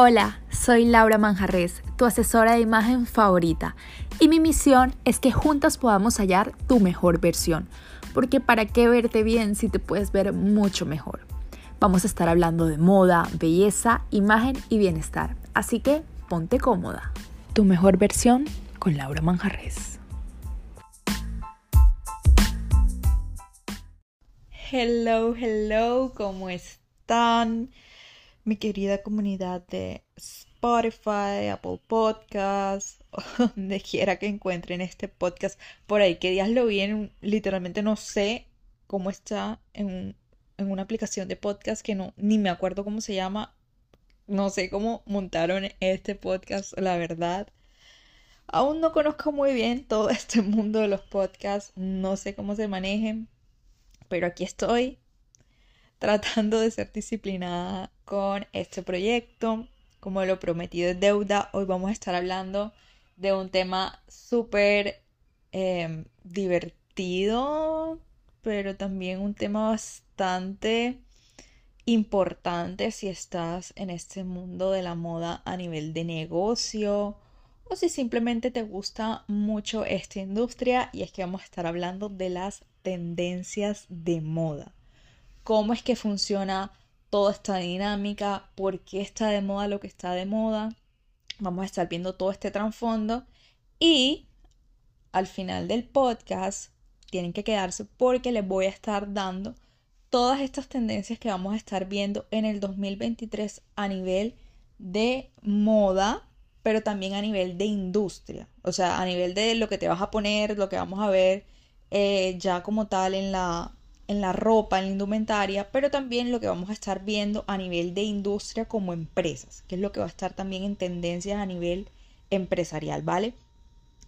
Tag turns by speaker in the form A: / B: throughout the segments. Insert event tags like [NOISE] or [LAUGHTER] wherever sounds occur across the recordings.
A: Hola, soy Laura Manjarres, tu asesora de imagen favorita, y mi misión es que juntas podamos hallar tu mejor versión, porque ¿para qué verte bien si te puedes ver mucho mejor? Vamos a estar hablando de moda, belleza, imagen y bienestar, así que ponte cómoda. Tu mejor versión con Laura Manjarres. Hello, hello, ¿cómo están? Mi querida comunidad de Spotify, Apple Podcasts, [LAUGHS] donde quiera que encuentren este podcast. Por ahí que días lo vi en, literalmente no sé cómo está en, en una aplicación de podcast que no, ni me acuerdo cómo se llama. No sé cómo montaron este podcast, la verdad. Aún no conozco muy bien todo [LAUGHS] este mundo de los podcasts, no sé cómo se manejen, pero aquí estoy tratando de ser disciplinada con este proyecto. Como lo prometido es deuda, hoy vamos a estar hablando de un tema súper em, divertido, pero también un tema bastante importante si estás en este mundo de la moda a nivel de negocio o si simplemente te gusta mucho esta industria y es que vamos a estar hablando de las tendencias de moda cómo es que funciona toda esta dinámica, por qué está de moda lo que está de moda. Vamos a estar viendo todo este trasfondo y al final del podcast tienen que quedarse porque les voy a estar dando todas estas tendencias que vamos a estar viendo en el 2023 a nivel de moda, pero también a nivel de industria, o sea, a nivel de lo que te vas a poner, lo que vamos a ver eh, ya como tal en la, en la ropa, en la indumentaria, pero también lo que vamos a estar viendo a nivel de industria como empresas, que es lo que va a estar también en tendencias a nivel empresarial, ¿vale?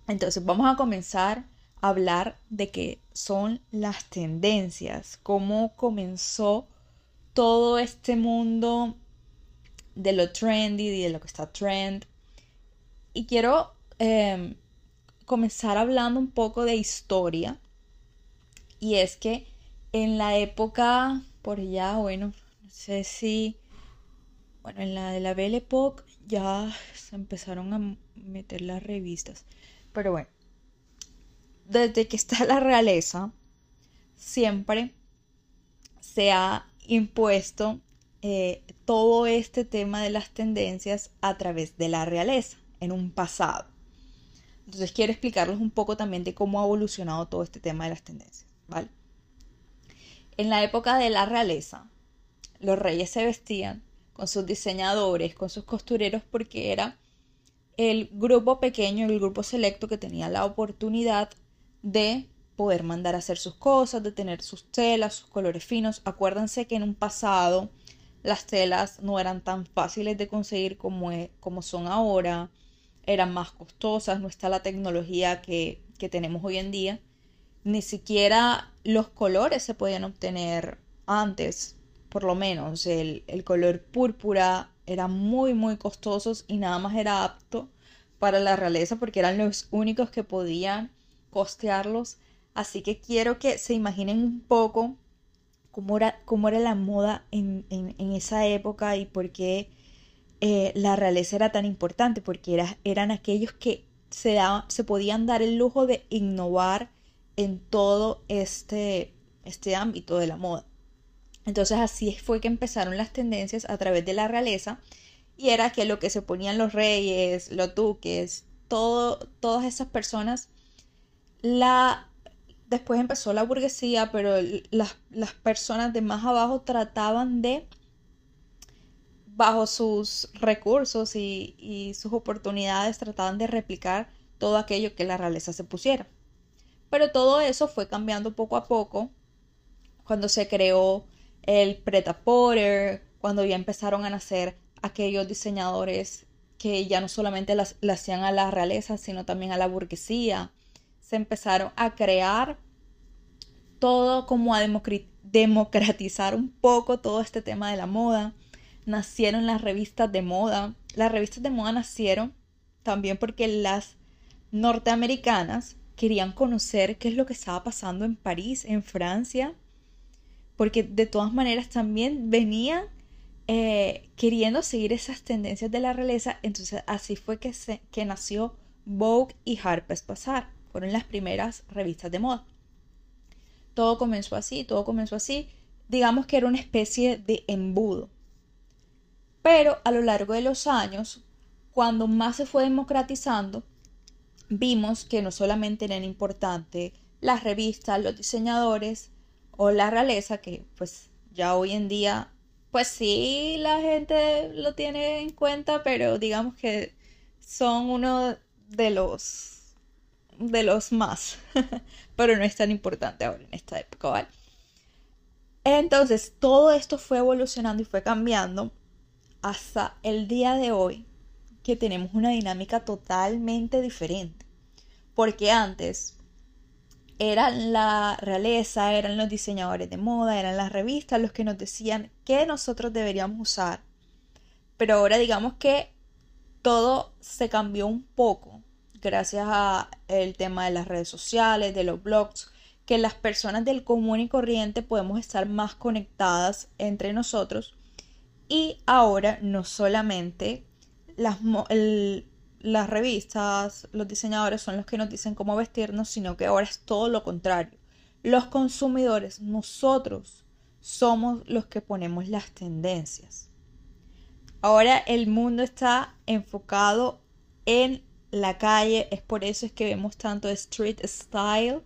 A: Entonces vamos a comenzar a hablar de qué son las tendencias, cómo comenzó todo este mundo de lo trendy y de lo que está trend. Y quiero em, comenzar hablando un poco de historia. Y es que en la época, por allá, bueno, no sé si, bueno, en la de la Belle Époque ya se empezaron a meter las revistas. Pero bueno, desde que está la realeza, siempre se ha impuesto eh, todo este tema de las tendencias a través de la realeza en un pasado. Entonces quiero explicarles un poco también de cómo ha evolucionado todo este tema de las tendencias, ¿vale? En la época de la realeza, los reyes se vestían con sus diseñadores, con sus costureros, porque era el grupo pequeño, el grupo selecto que tenía la oportunidad de poder mandar a hacer sus cosas, de tener sus telas, sus colores finos. Acuérdense que en un pasado las telas no eran tan fáciles de conseguir como, e, como son ahora, eran más costosas, no está la tecnología que, que tenemos hoy en día ni siquiera los colores se podían obtener antes, por lo menos el, color púrpura era muy muy costosos y nada más era apto para la realeza porque eran los únicos que podían costearlos. Así que quiero que se imaginen un poco cómo era, cómo era la moda en, esa época y por qué eh, la realeza era tan importante, porque era, eran aquellos que se, se podían dar el lujo de innovar en todo este, este ámbito de la moda. Entonces así fue que empezaron las tendencias a través de la realeza y era que lo que se ponían los reyes, los duques, todo, todas esas personas, la, después empezó la burguesía, pero las, las personas de más abajo trataban de, bajo sus recursos y, y sus oportunidades, trataban de replicar todo aquello que la realeza se pusiera. Pero todo eso fue cambiando poco a poco cuando se creó el Preta Porter, cuando ya empezaron a nacer aquellos diseñadores que ya no solamente le hacían a la realeza, sino también a la burguesía. Se empezaron a crear todo como a democratizar un poco todo este tema de la moda. Nacieron las revistas de moda. Las revistas de moda nacieron también porque las norteamericanas querían conocer qué es lo que estaba pasando en París, en Francia, porque de todas maneras también venían eh, queriendo seguir esas tendencias de la realeza, entonces así fue que, se, que nació Vogue y Harper's Bazaar. Fueron las primeras revistas de moda. Todo comenzó así, todo comenzó así. Digamos que era una especie de embudo. Pero a lo largo de los años, cuando más se fue democratizando, vimos que no solamente eran importantes las revistas, los diseñadores o la realeza, que pues ya hoy en día, pues sí, la gente lo tiene en cuenta, pero digamos que son uno de los de los más, [LAUGHS] pero no es tan importante ahora en esta época, ¿vale? Entonces, todo esto fue evolucionando y fue cambiando hasta el día de hoy que tenemos una dinámica totalmente diferente. Porque antes eran la realeza, eran los diseñadores de moda, eran las revistas los que nos decían qué nosotros deberíamos usar. Pero ahora digamos que todo se cambió un poco gracias a el tema de las redes sociales, de los blogs, que las personas del común y corriente podemos estar más conectadas entre nosotros. Y ahora no solamente las, revistas, los diseñadores son los que nos dicen cómo vestirnos, sino que ahora es todo lo contrario. Los consumidores, nosotros, somos los que ponemos las tendencias. Ahora el mundo está enfocado en la calle, es por eso es que vemos tanto street style,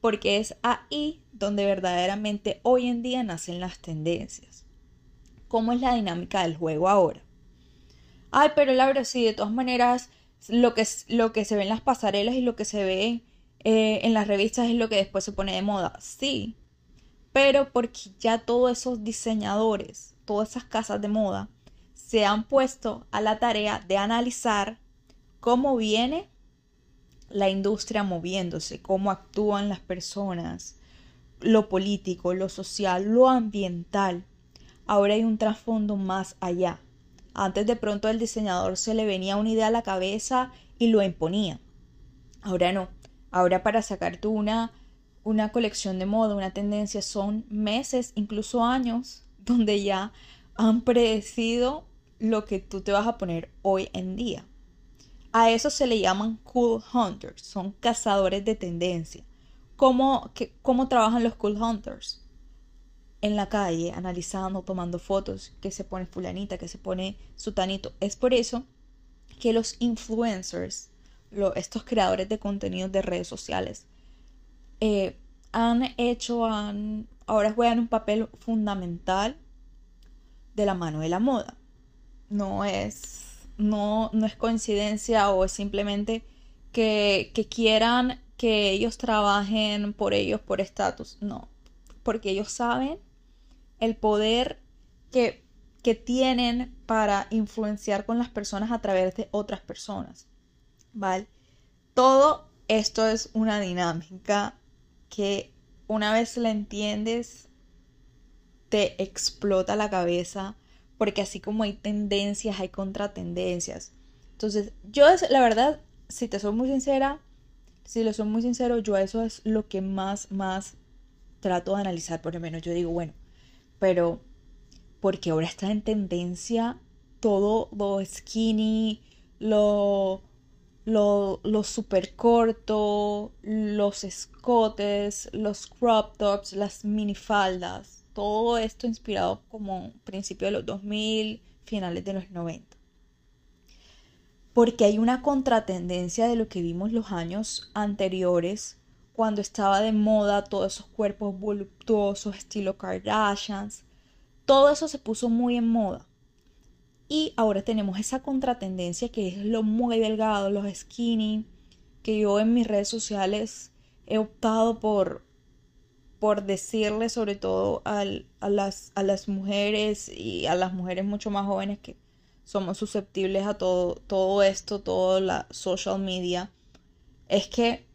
A: porque es ahí donde verdaderamente hoy en día nacen las tendencias. ¿Cómo es la dinámica del juego ahora? Ay, pero Laura, sí, de todas maneras, lo que, lo que se ve en las pasarelas y lo que se ve eh, en las revistas es lo que después se pone de moda. Sí, pero porque ya todos esos diseñadores, todas esas casas de moda, se han puesto a la tarea de analizar cómo viene la industria moviéndose, cómo actúan las personas, lo político, lo social, lo ambiental. Ahora hay un trasfondo más allá. Antes de pronto el diseñador se le venía una idea a la cabeza y lo imponía. Ahora no. Ahora para sacarte una, una colección de moda, una tendencia, son meses, incluso años, [LAUGHS] donde ya han predecido lo que tú te vas a poner hoy en día. A eso se le llaman cool hunters, son cazadores de tendencia. ¿Cómo, ¿Cómo trabajan los cool hunters? En la calle analizando, tomando fotos, que se pone fulanita, que se pone sutanito. Es por eso que los influencers, estos creadores de contenidos de redes sociales, eh, han hecho, han, ahora juegan un papel fundamental de la mano de la moda. No es, no, no es coincidencia o es simplemente que, que quieran que ellos trabajen por ellos por estatus. No, porque ellos saben el poder que, que tienen para influenciar con las personas a través de otras personas. ¿Vale? Todo esto es una dinámica que una vez la entiendes, te explota la cabeza, porque así como hay tendencias, hay contratendencias. Entonces, yo la verdad, si te soy muy sincera, si lo soy muy sincero, yo eso es lo que más, más trato de analizar. Por lo menos yo digo, bueno, pero porque ahora está en tendencia todo lo skinny, lo, lo, super corto, los escotes, los crop tops, las minifaldas, todo esto inspirado como principio de los 2000, finales de los 90. Porque hay una contratendencia de lo que vimos los años anteriores cuando estaba de moda todos esos cuerpos voluptuosos estilo Kardashians. Todo eso se puso muy en moda. Y ahora tenemos esa contratendencia que es lo muy delgado, los skinny, que yo en mis redes sociales he optado por, por decirle sobre todo a, las, a las mujeres y a las mujeres mucho más jóvenes que somos susceptibles a todo, todo esto, toda la social media, es que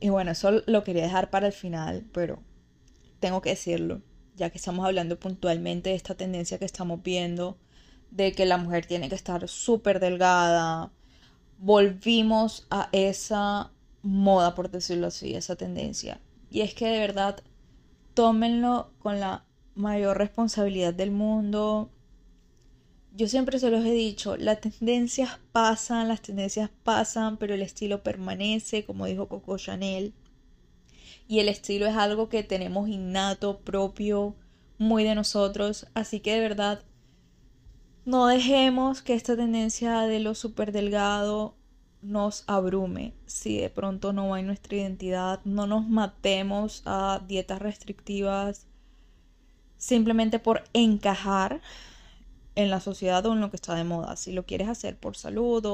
A: y bueno, eso lo quería dejar para el final, pero tengo que decirlo, ya que estamos hablando puntualmente de esta tendencia que estamos viendo, de que la mujer tiene que estar súper delgada. Volvimos a esa moda, por decirlo así, esa tendencia. Y es que de verdad, tómenlo con la mayor responsabilidad del mundo. Yo siempre se los he dicho, las tendencias pasan, las tendencias pasan, pero el estilo permanece, como dijo Coco Chanel. Y el estilo es algo que tenemos innato, propio, muy de nosotros. Así que de verdad, no dejemos que esta tendencia de lo súper delgado nos abrume. Si de pronto no va en nuestra identidad, no nos matemos a dietas restrictivas simplemente por encajar en la sociedad o en lo que está de moda. Si lo quieres hacer por salud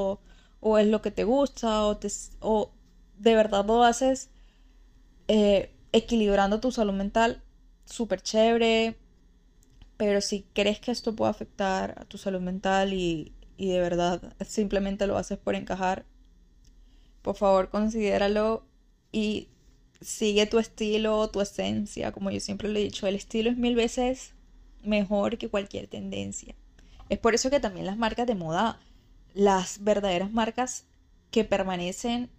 A: o, es lo que te gusta o, te, o de verdad lo haces eh, equilibrando tu salud mental, súper chévere. Pero si crees que esto puede afectar a tu salud mental y, y de verdad simplemente lo haces por encajar, por favor considéralo y sigue tu estilo, tu esencia, como yo siempre le he dicho, el estilo es mil veces mejor que cualquier tendencia. Es por eso que también las marcas de moda, las verdaderas marcas que permanecen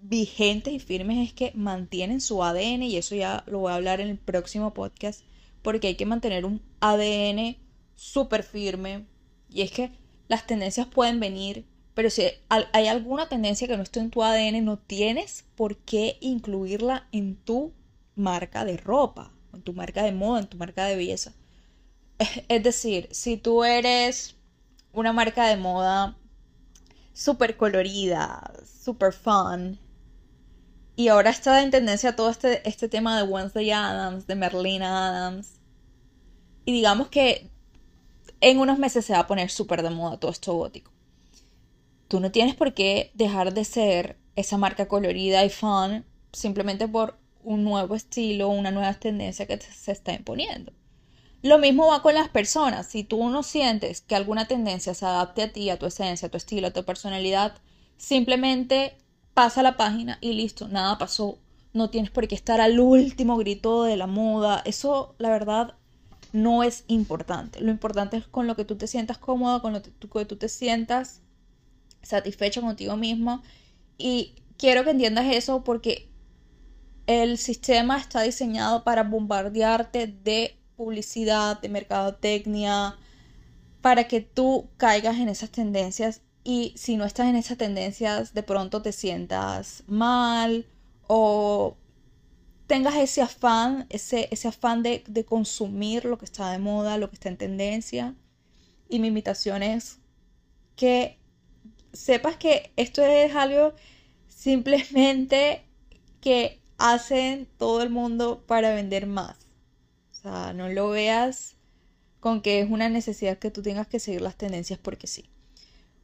A: vigentes y firmes es que mantienen su ADN y eso ya lo voy a hablar en el próximo podcast porque hay que mantener un ADN súper firme y es que las tendencias pueden venir pero si hay alguna tendencia que no esté en tu ADN no tienes por qué incluirla en tu marca de ropa en tu marca de moda en tu marca de belleza Es decir, si tú eres una marca de moda súper colorida, súper fun, y ahora está en tendencia todo este, este tema de Wednesday Adams, de Merlina Adams, y digamos que en unos meses se va a poner súper de moda todo esto gótico. Tú no tienes por qué dejar de ser esa marca colorida y fun simplemente por un nuevo estilo, una nueva tendencia que se está imponiendo. Lo mismo va con las personas. Si tú no sientes que alguna tendencia se adapte a ti, a tu esencia, a tu estilo, a tu personalidad, simplemente pasa la página y listo, nada pasó. No tienes por qué estar al último grito de la moda. Eso, la verdad, no es importante. Lo importante es con lo que tú te sientas cómoda, con lo que tú te sientas satisfecho contigo mismo. Y quiero que entiendas eso porque el sistema está diseñado para bombardearte de publicidad, de mercadotecnia, para que tú caigas en esas tendencias y si no estás en esas tendencias, de pronto te sientas mal o tengas ese afán, ese, ese afán de, de consumir lo que está de moda, lo que está en tendencia. Y mi invitación es que sepas que esto es algo simplemente que hacen todo el mundo para vender más no lo veas con que es una necesidad que tú tengas que seguir las tendencias porque sí.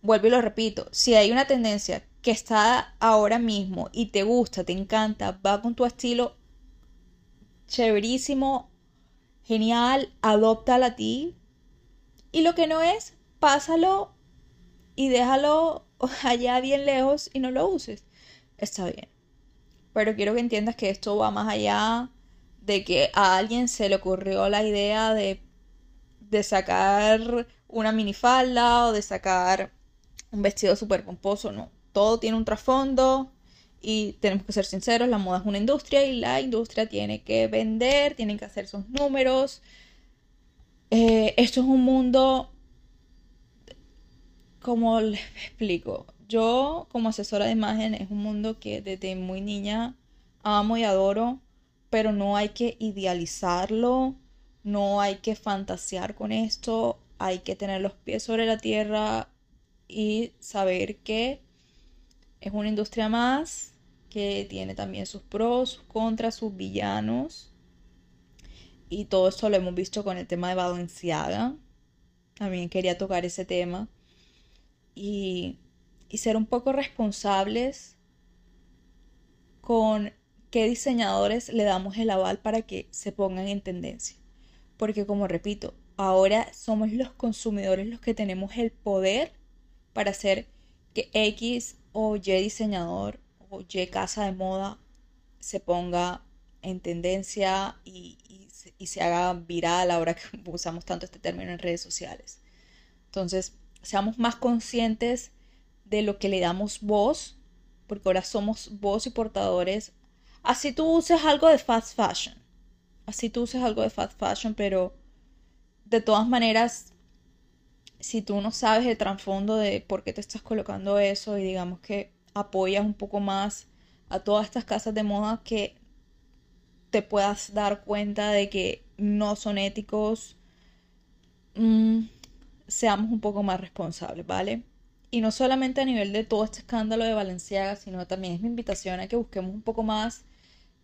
A: Vuelvo y lo repito, si hay una tendencia que está ahora mismo y te gusta, te encanta, va con tu estilo chéverísimo, genial, adóptala a ti. Y lo que no es, pásalo y déjalo [LAUGHS] allá bien lejos y no lo uses. Está bien. Pero quiero que entiendas que esto va más allá de que a alguien se le ocurrió la idea de, de sacar una minifalda o de sacar un vestido súper pomposo, no. Todo tiene un trasfondo y tenemos que ser sinceros, la moda es una industria y la industria tiene que vender, tienen que hacer sus números. Eh, esto es un mundo, como les explico, yo como asesora de imagen es un mundo que desde muy niña amo y adoro pero no hay que idealizarlo, no hay que fantasear con esto, hay que tener los pies sobre la tierra y saber que es una industria más que tiene también sus pros, sus contras, sus villanos. Y todo esto lo hemos visto con el tema de Valenciaga. También quería tocar ese tema. Y, y ser un poco responsables con qué diseñadores le damos el aval para que se pongan en tendencia. Porque como repito, ahora somos los consumidores los que tenemos el poder para hacer que X o Y diseñador o Y casa de moda se ponga en tendencia y, se haga viral ahora que [LAUGHS] usamos tanto este término en redes sociales. Entonces, seamos más conscientes de lo que le damos voz, porque ahora somos voz y portadores Así tú uses algo de fast fashion. Así tú uses algo de fast fashion, pero de todas maneras si tú no sabes el trasfondo de por qué te estás colocando eso y digamos que apoyas un poco más a todas estas casas de moda que te puedas dar cuenta de que no son éticos, mm, seamos un poco más responsables, ¿vale? Y no solamente a nivel de todo este escándalo de Valenciaga, sino también es mi invitación a que busquemos un poco más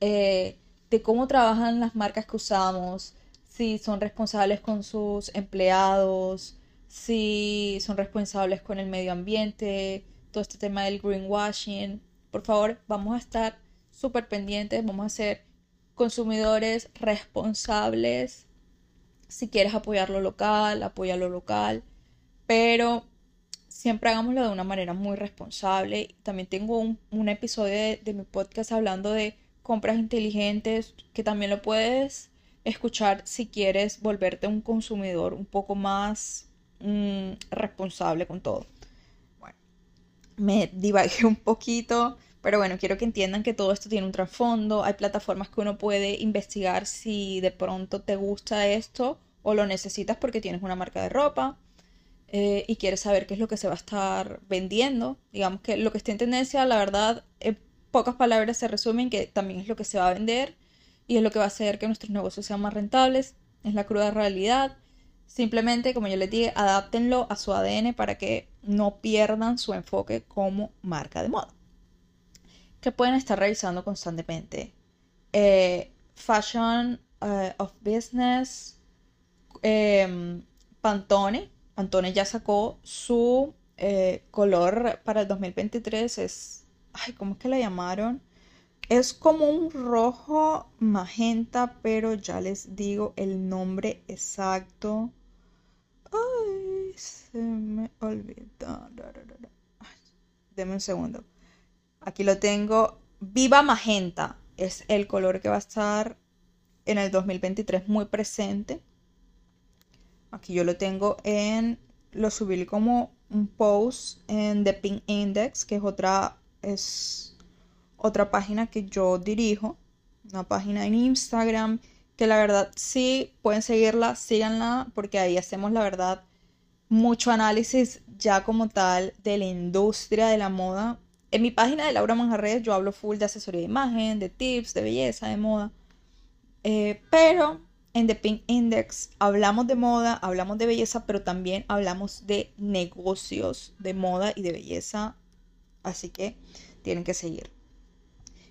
A: eh, de cómo trabajan las marcas que usamos, si son responsables con sus empleados, si son responsables con el medio ambiente, todo este tema del greenwashing. Por favor, vamos a estar súper pendientes, vamos a ser consumidores responsables. Si quieres apoyar lo local, apoya lo local, pero siempre hagámoslo de una manera muy responsable. También tengo un, episodio de mi podcast hablando de compras inteligentes que también lo puedes escuchar si quieres volverte un consumidor un poco más mm, responsable con todo. Bueno, me divagué un poquito, pero bueno, quiero que entiendan que todo esto tiene un trasfondo. Hay plataformas que uno puede investigar si de pronto te gusta esto o lo necesitas porque tienes una marca de ropa. Eh, y quieres saber qué es lo que se va a estar vendiendo. Digamos que lo que esté en tendencia, la verdad, en pocas palabras se resumen que también es lo que se va a vender y es lo que va a hacer que nuestros negocios sean más rentables. Es la cruda realidad. Simplemente, como yo les dije, adáptenlo a su ADN para que no pierdan su enfoque como marca de moda. Que pueden estar revisando constantemente. Eh, fashion eh, of Business, em, Pantone. Pantone ya sacó su eh, color para el 2023. Es, ay, ¿cómo es que la llamaron? Es como un rojo magenta, pero ya les digo el nombre exacto. Ay, se me olvidó. Deme un segundo. Aquí lo tengo. Viva magenta es el color que va a estar en el 2023 muy presente. Aquí yo lo tengo en. Lo subí como un post en The Pink Index, que es otra. Es otra página que yo dirijo, una página en Instagram, que la verdad sí pueden seguirla, síganla, porque ahí hacemos la verdad mucho análisis ya como tal de la industria de la moda. En mi página de Laura Manjarres yo hablo full de asesoría de imagen, de tips, de belleza, de moda. Eh, pero en The Pink Index hablamos de moda, hablamos de belleza, pero también hablamos de negocios de moda y de belleza. Así que tienen que seguir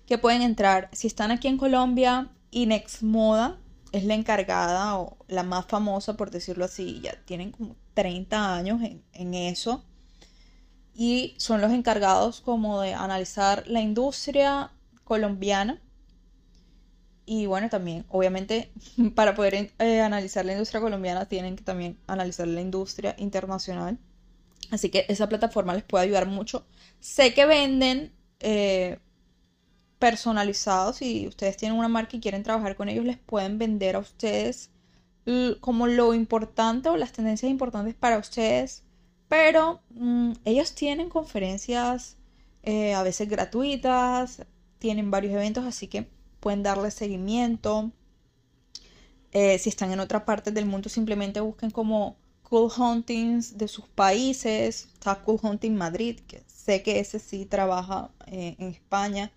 A: que pueden entrar. Si están aquí en Colombia, Inex Moda es la encargada o la más famosa, por decirlo así. Ya tienen como 30 años en, eso. Y son los encargados como de analizar la industria colombiana. Y bueno, también, obviamente, [LAUGHS] para poder eh, analizar la industria colombiana, tienen que también analizar la industria internacional. Así que esa plataforma les puede ayudar mucho. Sé que venden eh, personalizados. Si ustedes tienen una marca y quieren trabajar con ellos, les pueden vender a ustedes como lo importante o las tendencias importantes para ustedes. Pero mm, ellos tienen conferencias eh, a veces gratuitas, tienen varios eventos, así que pueden darle seguimiento. Eh, si están en otra parte del mundo, simplemente busquen como Cool Huntings de sus países. Está Cool Hunting Madrid, que sé que ese sí trabaja eh, en España.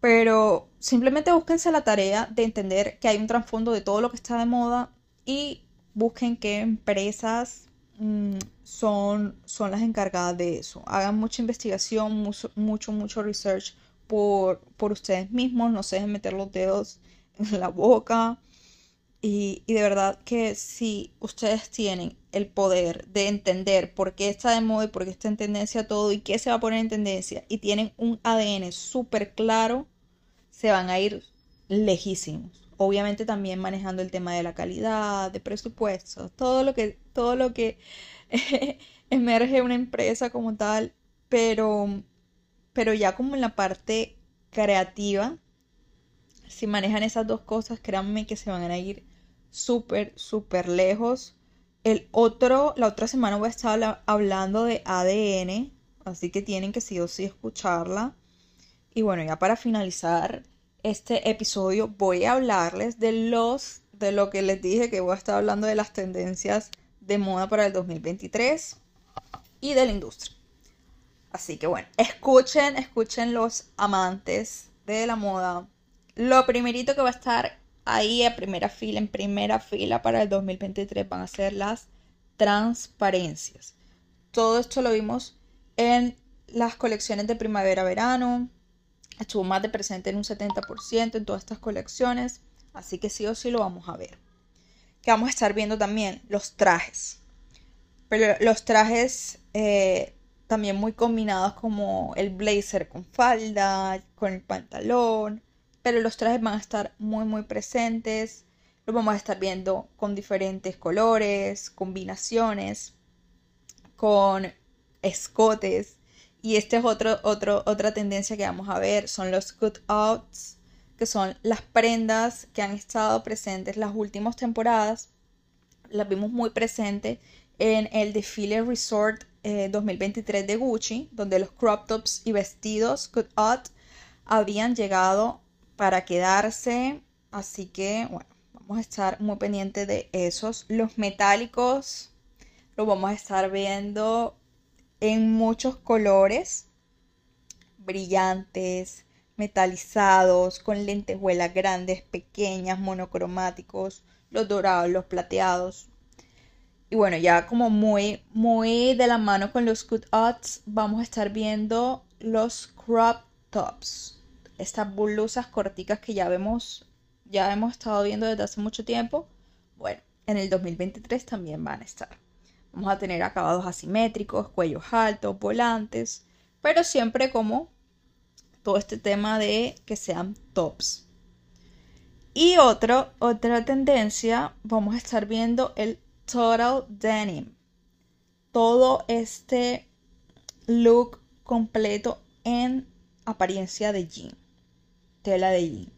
A: Pero simplemente búsquense la tarea de entender que hay un trasfondo de todo lo que está de moda y busquen qué empresas mm, son, son las encargadas de eso. Hagan mucha investigación, mucho, mucho, mucho research por, por ustedes mismos. No se dejen meter los dedos en la boca. Y, de verdad que si ustedes tienen el poder de entender por qué está de moda y por qué está en tendencia todo y qué se va a poner en tendencia y tienen un ADN súper claro, se van a ir lejísimos. Obviamente también manejando el tema de la calidad, de presupuestos, todo lo que, todo lo que [LAUGHS] emerge una empresa como tal, pero, pero ya como en la parte creativa, si manejan esas dos cosas, créanme que se van a ir súper, súper lejos. El otro, la otra semana voy a estar hablando de ADN, así que tienen que sí o sí escucharla. Y bueno, ya para finalizar, este episodio voy a hablarles de los, de lo que les dije que voy a estar hablando de las tendencias de moda para el 2023 y de la industria. Así que bueno, escuchen, escuchen los amantes de la moda. Lo primerito que va a estar ahí a primera fila, en primera fila para el 2023 van a ser las transparencias. Todo esto lo vimos en las colecciones de primavera-verano. Estuvo más de presente en un 70% en todas estas colecciones. Así que sí o sí lo vamos a ver. Que vamos a estar viendo también los trajes. Pero los trajes eh, también muy combinados como el blazer con falda, con el pantalón. Pero los trajes van a estar muy muy presentes. Los vamos a estar viendo con diferentes colores, combinaciones, con escotes. Y esta es otro, otra tendencia que vamos a ver, son los cutouts, que son las prendas que han estado presentes las últimas temporadas. Las vimos muy presentes en el desfile Resort 2023 eh, de Gucci, donde los crop tops y vestidos cutout habían llegado para quedarse. Así que, bueno, vamos a estar muy pendientes de esos. Los metálicos los vamos a estar viendo en muchos colores brillantes, metalizados, con lentejuelas grandes, pequeñas, monocromáticos, los dorados, los plateados. Y bueno, ya como muy, muy de la mano con los cutouts, vamos a estar viendo los crop tops. Estas blusas corticas que ya vemos, ya hemos estado viendo desde hace mucho tiempo. Bueno, en el 2023 también van a estar. Vamos a tener acabados asimétricos, cuellos altos, volantes, pero siempre como todo este tema de que sean tops. Y otro, otra tendencia, vamos a estar viendo el total denim. Todo este look completo en apariencia de jean, tela de jean.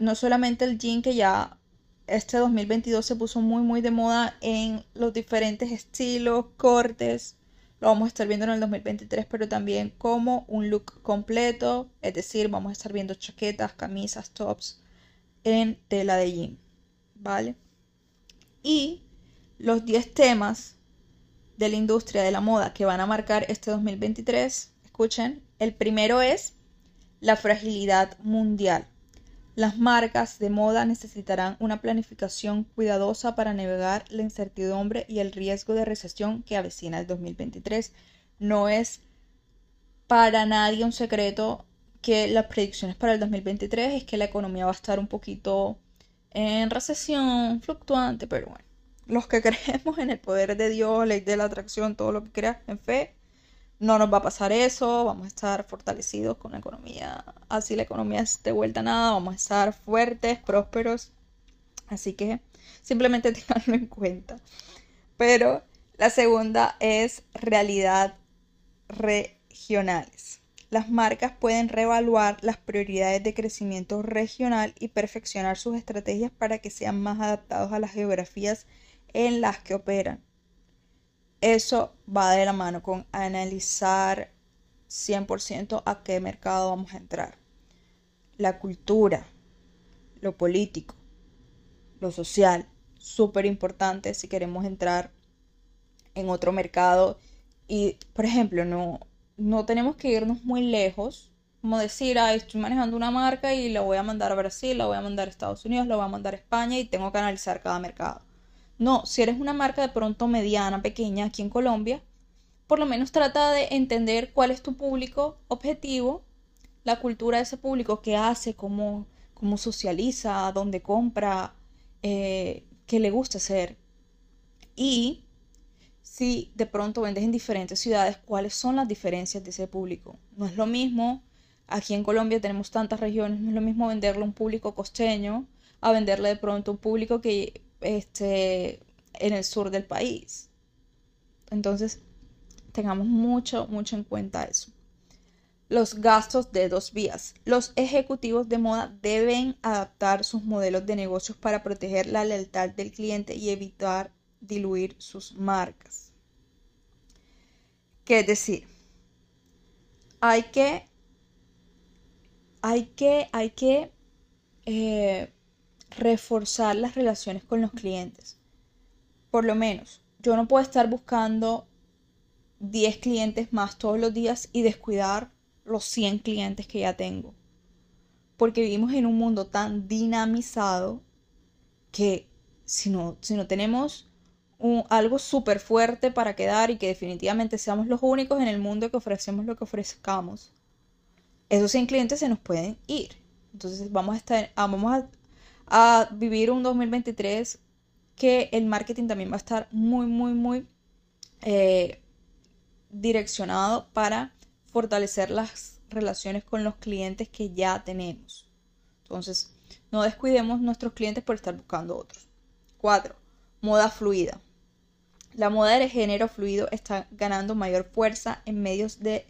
A: No, solamente el jean que ya este 2022 se puso muy muy de moda en los diferentes estilos, cortes. Lo vamos a estar viendo en el 2023, pero también como un look completo, es decir, vamos a estar viendo chaquetas, camisas, tops en tela de jean, ¿vale? Y los 10 temas de la industria de la moda que van a marcar este 2023, escuchen, el primero es la fragilidad mundial. Las marcas de moda necesitarán una planificación cuidadosa para navegar la incertidumbre y el riesgo de recesión que avecina el 2023. No es para nadie un secreto que las predicciones para el 2023 es que la economía va a estar un poquito en recesión, fluctuante, pero bueno, los que [LAUGHS] creemos en el poder de Dios, ley de la atracción, todo lo que creas en fe, no nos va a pasar eso, vamos a estar fortalecidos con la economía, así la economía esté vuelta a nada, vamos a estar fuertes, prósperos, así que simplemente [LAUGHS] tenganlo en cuenta. Pero la segunda es realidad regionales. Las marcas pueden reevaluar las prioridades de crecimiento regional y perfeccionar sus estrategias para que sean más adaptados a las geografías en las que operan. Eso va de la mano con analizar 100% a qué mercado vamos a entrar. La cultura, lo político, lo social, súper importante si queremos entrar en otro mercado. Y, por ejemplo, no, no tenemos que irnos muy lejos, como decir, ah, estoy manejando una marca y la voy a mandar a Brasil, la voy a mandar a Estados Unidos, la voy a mandar a España y tengo que analizar cada mercado. No, si eres una marca de pronto mediana, pequeña aquí en Colombia, por lo menos trata de entender cuál es tu público objetivo, la cultura de ese público, qué hace, cómo, cómo socializa, dónde compra, eh, qué le gusta hacer. Y si de pronto vendes en diferentes ciudades, cuáles son las diferencias de ese público. No es lo mismo, aquí en Colombia tenemos tantas regiones, no es lo mismo venderle a un público costeño a venderle de pronto a un público que este, en el sur del país. Entonces, tengamos mucho, mucho en cuenta eso. Los gastos de dos vías. Los ejecutivos de moda deben adaptar sus modelos de negocios para proteger la lealtad del cliente y evitar diluir sus marcas. ¿Qué es decir? Hay que, hay que, hay que eh, reforzar las relaciones con los clientes. por lo menos, yo no puedo estar buscando 10 clientes más todos los días y descuidar los 100 clientes que ya tengo. Porque vivimos en un mundo tan dinamizado que si no, si no tenemos algo súper fuerte para quedar y que definitivamente seamos los únicos en el mundo que ofrecemos lo que ofrezcamos, esos 100 clientes se nos pueden ir. Entonces vamos a, estar, ah, vamos vivir un 2023 que el marketing también va a estar muy, muy, muy eh, direccionado para fortalecer las relaciones con los clientes que ya tenemos. Entonces, no descuidemos nuestros clientes por estar buscando otros. 4. Moda fluida. La moda de género fluido está ganando mayor fuerza en medios de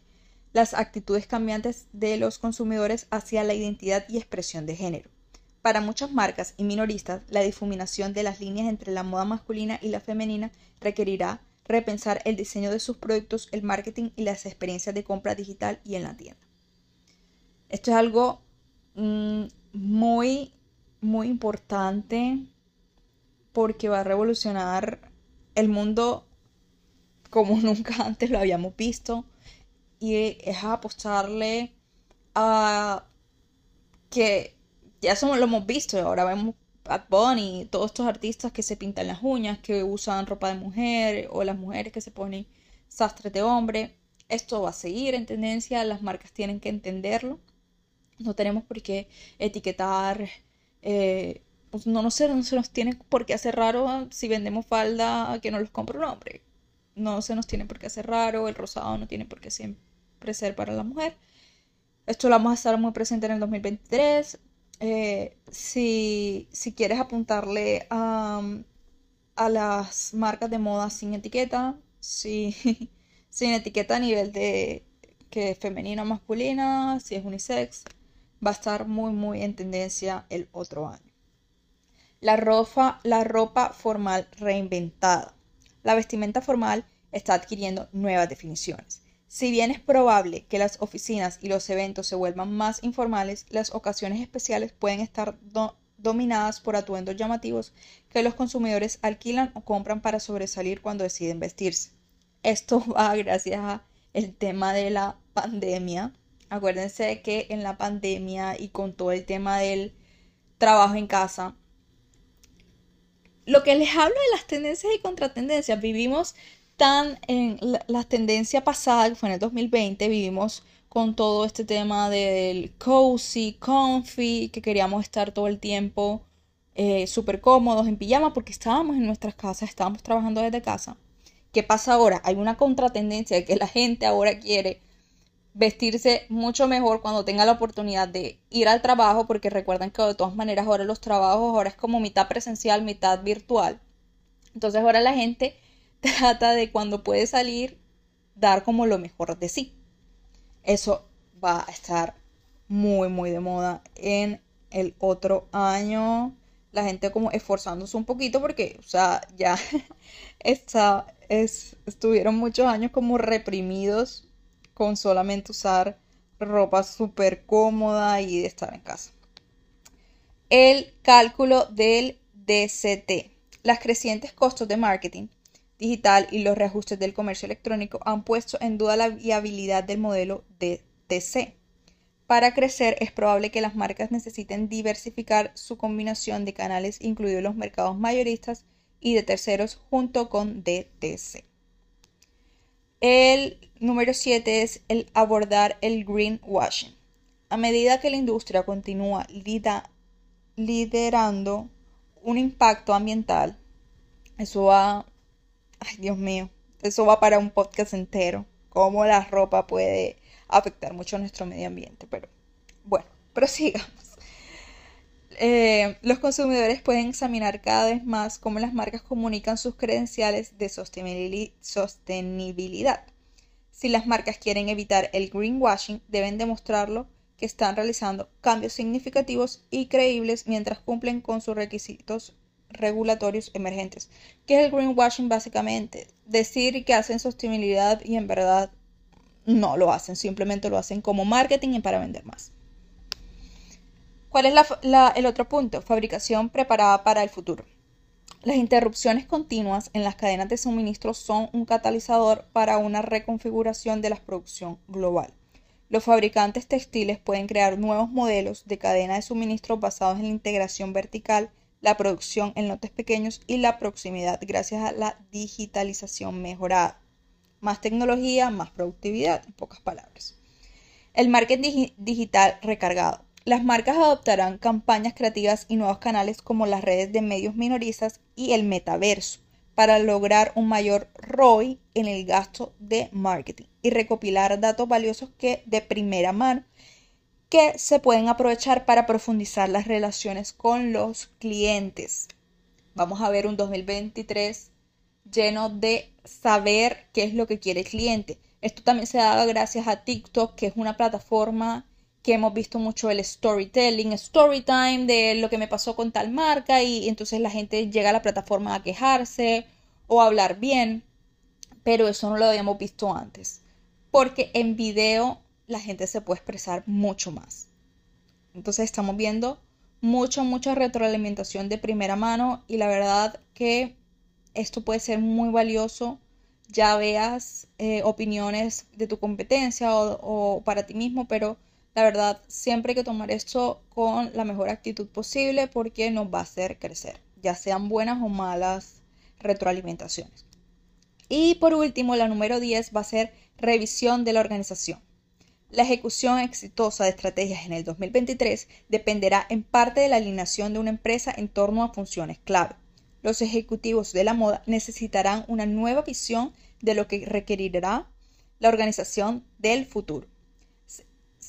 A: las actitudes cambiantes de los consumidores hacia la identidad y expresión de género. Para muchas marcas y minoristas, la difuminación de las líneas entre la moda masculina y la femenina requerirá repensar el diseño de sus productos, el marketing y las experiencias de compra digital y en la tienda. Esto es algo mm, muy, muy importante porque va a revolucionar el mundo como [LAUGHS] nunca antes lo habíamos visto y es apostarle a que ya somos, lo hemos visto, ahora vemos Bad Bunny, todos estos artistas que se pintan las uñas, que usan ropa de mujer, o las mujeres que se ponen sastres de hombre. Esto va a seguir en tendencia, las marcas tienen que entenderlo. No tenemos por qué etiquetar, eh, pues no, no, se, no se nos tiene por qué hacer raro si vendemos falda que no los compra un hombre. No se nos tiene por qué hacer raro, el rosado no tiene por qué siempre ser para la mujer. Esto lo vamos a estar muy presente en el 2023. Eh, si, quieres apuntarle a, las marcas de moda sin etiqueta, si, [LAUGHS] sin etiqueta a nivel de que femenina o masculina, si es unisex, va a estar muy muy en tendencia el otro año. La ropa formal reinventada. La vestimenta formal está adquiriendo nuevas definiciones. Si bien es probable que las oficinas y los eventos se vuelvan más informales, las ocasiones especiales pueden estar dominadas por atuendos llamativos que los consumidores alquilan o compran para sobresalir cuando deciden vestirse. Esto [LAUGHS] va gracias al tema de la pandemia. Acuérdense que en la pandemia y con todo el tema del trabajo en casa, lo que les hablo de las tendencias y contratendencias, vivimos tan en la, tendencia pasada, que fue en el 2020, vivimos con todo este tema del cozy, comfy, que queríamos estar todo el tiempo eh, súper cómodos en pijama porque estábamos en nuestras casas, estábamos trabajando desde casa. ¿Qué pasa ahora? Hay una contratendencia de que la gente ahora quiere vestirse mucho mejor cuando tenga la oportunidad de ir al trabajo, porque recuerden que de todas maneras ahora los trabajos ahora es como mitad presencial, mitad virtual. Entonces ahora la gente [LAUGHS] trata de cuando puede salir dar como lo mejor de sí. Eso va a estar muy, muy de moda en el otro año. La gente como esforzándose un poquito porque, o sea, ya [LAUGHS] está, es, estuvieron muchos años como reprimidos con solamente usar ropa súper cómoda y de estar en casa. El cálculo del DCT. Las crecientes costos de marketing digital y los reajustes del comercio electrónico han puesto en duda la viabilidad del modelo DTC. Para crecer es probable que las marcas necesiten diversificar su combinación de canales, incluidos los mercados mayoristas y de terceros, junto con DTC. El número 7 es el abordar el greenwashing. A medida que la industria continúa liderando un impacto ambiental, eso va Ay, Dios mío, eso va para un podcast entero. Cómo la ropa puede afectar mucho a nuestro medio ambiente. Pero bueno, prosigamos. Eh, los consumidores pueden examinar cada vez más cómo las marcas comunican sus credenciales de sostenibilidad. Si las marcas quieren evitar el greenwashing, deben demostrarlo que están realizando cambios significativos y creíbles mientras cumplen con sus requisitos regulatorios emergentes. ¿Qué es el greenwashing básicamente? Decir que hacen sostenibilidad y en verdad no lo hacen, simplemente lo hacen como marketing y para vender más. ¿Cuál es el otro punto? Fabricación preparada para el futuro.
B: Las interrupciones continuas en las cadenas de suministro son un catalizador para una reconfiguración de la producción global. Los fabricantes textiles pueden crear nuevos modelos de cadena de suministro basados en la integración vertical, la producción en lotes pequeños y la proximidad gracias a la digitalización mejorada. Más tecnología, más productividad, en pocas palabras. El marketing digital recargado. Las marcas adoptarán campañas creativas y nuevos canales como las redes de medios minoristas y el metaverso para lograr un mayor ROI en el gasto de marketing y recopilar datos valiosos que de primera mano que se pueden aprovechar para profundizar las relaciones con los clientes. Vamos a ver un 2023 lleno de saber qué es lo que quiere el cliente. Esto también se da gracias a TikTok, que es una plataforma que hemos visto mucho el storytelling, story time de lo que me pasó con tal marca y entonces la gente llega a la plataforma a quejarse o a hablar bien, pero eso no lo habíamos visto antes, porque en video la gente se puede expresar mucho más. Entonces estamos viendo mucha, mucha retroalimentación de primera mano y la verdad que esto puede ser muy valioso ya veas eh, opiniones de tu competencia o para ti mismo, pero la verdad, siempre hay que tomar esto con la mejor actitud posible porque nos va a hacer crecer, ya sean buenas o malas retroalimentaciones. Y por último, la número 10 va a ser revisión de la organización. La ejecución exitosa de estrategias en el 2023 dependerá en parte de la alineación de una empresa en torno a funciones clave. Los ejecutivos de la moda necesitarán una nueva visión de lo que requerirá la organización del futuro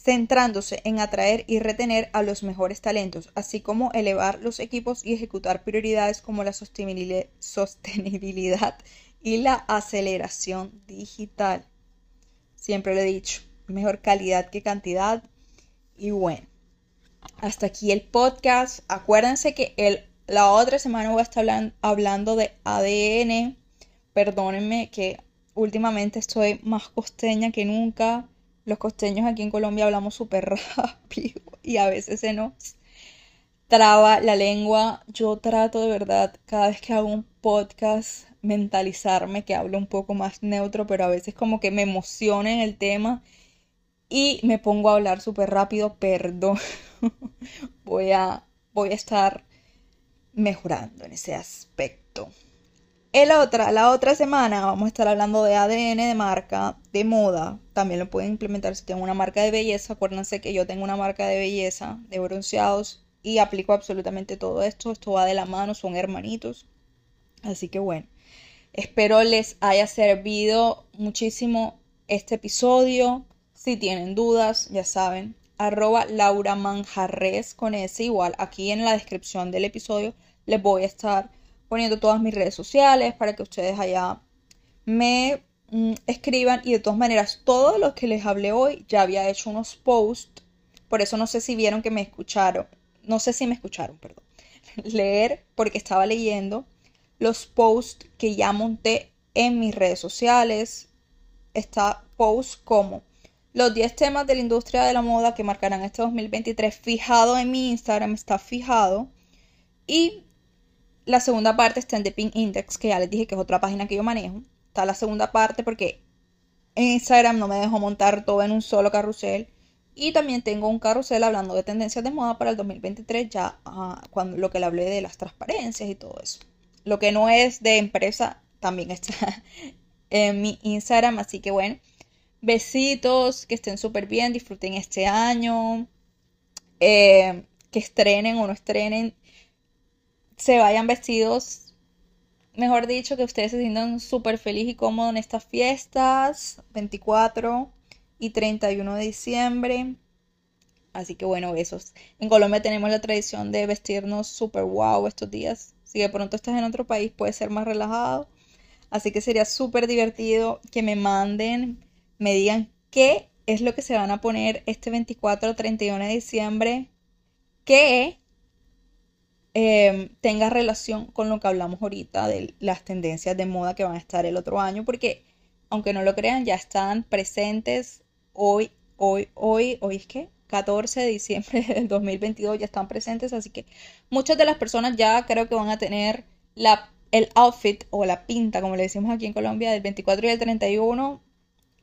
B: centrándose en atraer y retener a los mejores talentos, así como elevar los equipos y ejecutar prioridades como la sostenibilidad y la aceleración digital. Siempre lo he dicho, mejor calidad que cantidad. Y bueno, hasta aquí el podcast. Acuérdense que el, la otra semana voy a estar hablando de ADN. Perdónenme que últimamente estoy más costeña que nunca los costeños aquí en Colombia hablamos súper [LAUGHS] rápido y a veces se nos traba la lengua. Yo trato de verdad, cada vez que hago un podcast, mentalizarme que hablo un poco más neutro, pero a veces como que me emociona en el tema y me pongo a hablar súper rápido. Perdón, [LAUGHS] voy, a, voy a estar mejorando en ese aspecto. El otra, la otra semana vamos a estar hablando de ADN de marca, de moda. También lo pueden implementar si tienen una marca de belleza. Acuérdense que yo tengo una marca de belleza, de bronceados, y aplico absolutamente todo esto. Esto va de la mano, son hermanitos. Así que bueno, espero les haya servido muchísimo este episodio. Si tienen dudas, ya saben, arroba Laura con ese igual. Aquí en la descripción del episodio les voy a estar poniendo todas mis redes sociales para que ustedes allá me mm, escriban y de todas maneras todo lo que les hablé hoy ya había hecho unos posts por eso no sé si vieron que me escucharon no sé si me escucharon perdón [LAUGHS] leer porque estaba leyendo los posts que ya monté en mis redes sociales está post como los 10 temas de la industria de la moda que marcarán este 2023 fijado en mi Instagram está fijado y la segunda parte está en The Pink Index, que ya les dije que es otra página que yo manejo. Está la segunda parte porque en Instagram no me dejo montar todo en un solo carrusel. Y también tengo un carrusel hablando de tendencias de moda para el 2023, ya ah, cuando lo que le hablé de las transparencias y todo eso. Lo que no es de empresa también está [LAUGHS] en mi Instagram, así que bueno, besitos, que estén súper bien, disfruten este año, eh, que estrenen o no estrenen se vayan vestidos, mejor dicho, que ustedes se sientan súper feliz y cómodos en estas fiestas, 24 y 31 de diciembre. Así que bueno, besos. En Colombia tenemos la tradición de vestirnos súper wow estos días. Si de pronto estás en otro país, puede ser más relajado. Así que sería súper divertido que me manden, me digan qué es lo que se van a poner este 24 o 31 de diciembre. ¿Qué Em, tenga relación con lo que hablamos ahorita de las tendencias de moda que van a estar el otro año, porque aunque no lo crean, ya están presentes hoy, hoy, hoy, hoy es que 14 de diciembre [LAUGHS] del 2022 ya están presentes, así que muchas de las personas ya creo que van a tener la, el outfit o la pinta, como le decimos aquí en Colombia, del 24 y el 31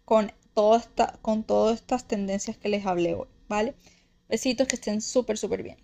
B: con, todo esta, con todas estas tendencias que les hablé hoy, ¿vale? Besitos que estén súper, súper bien.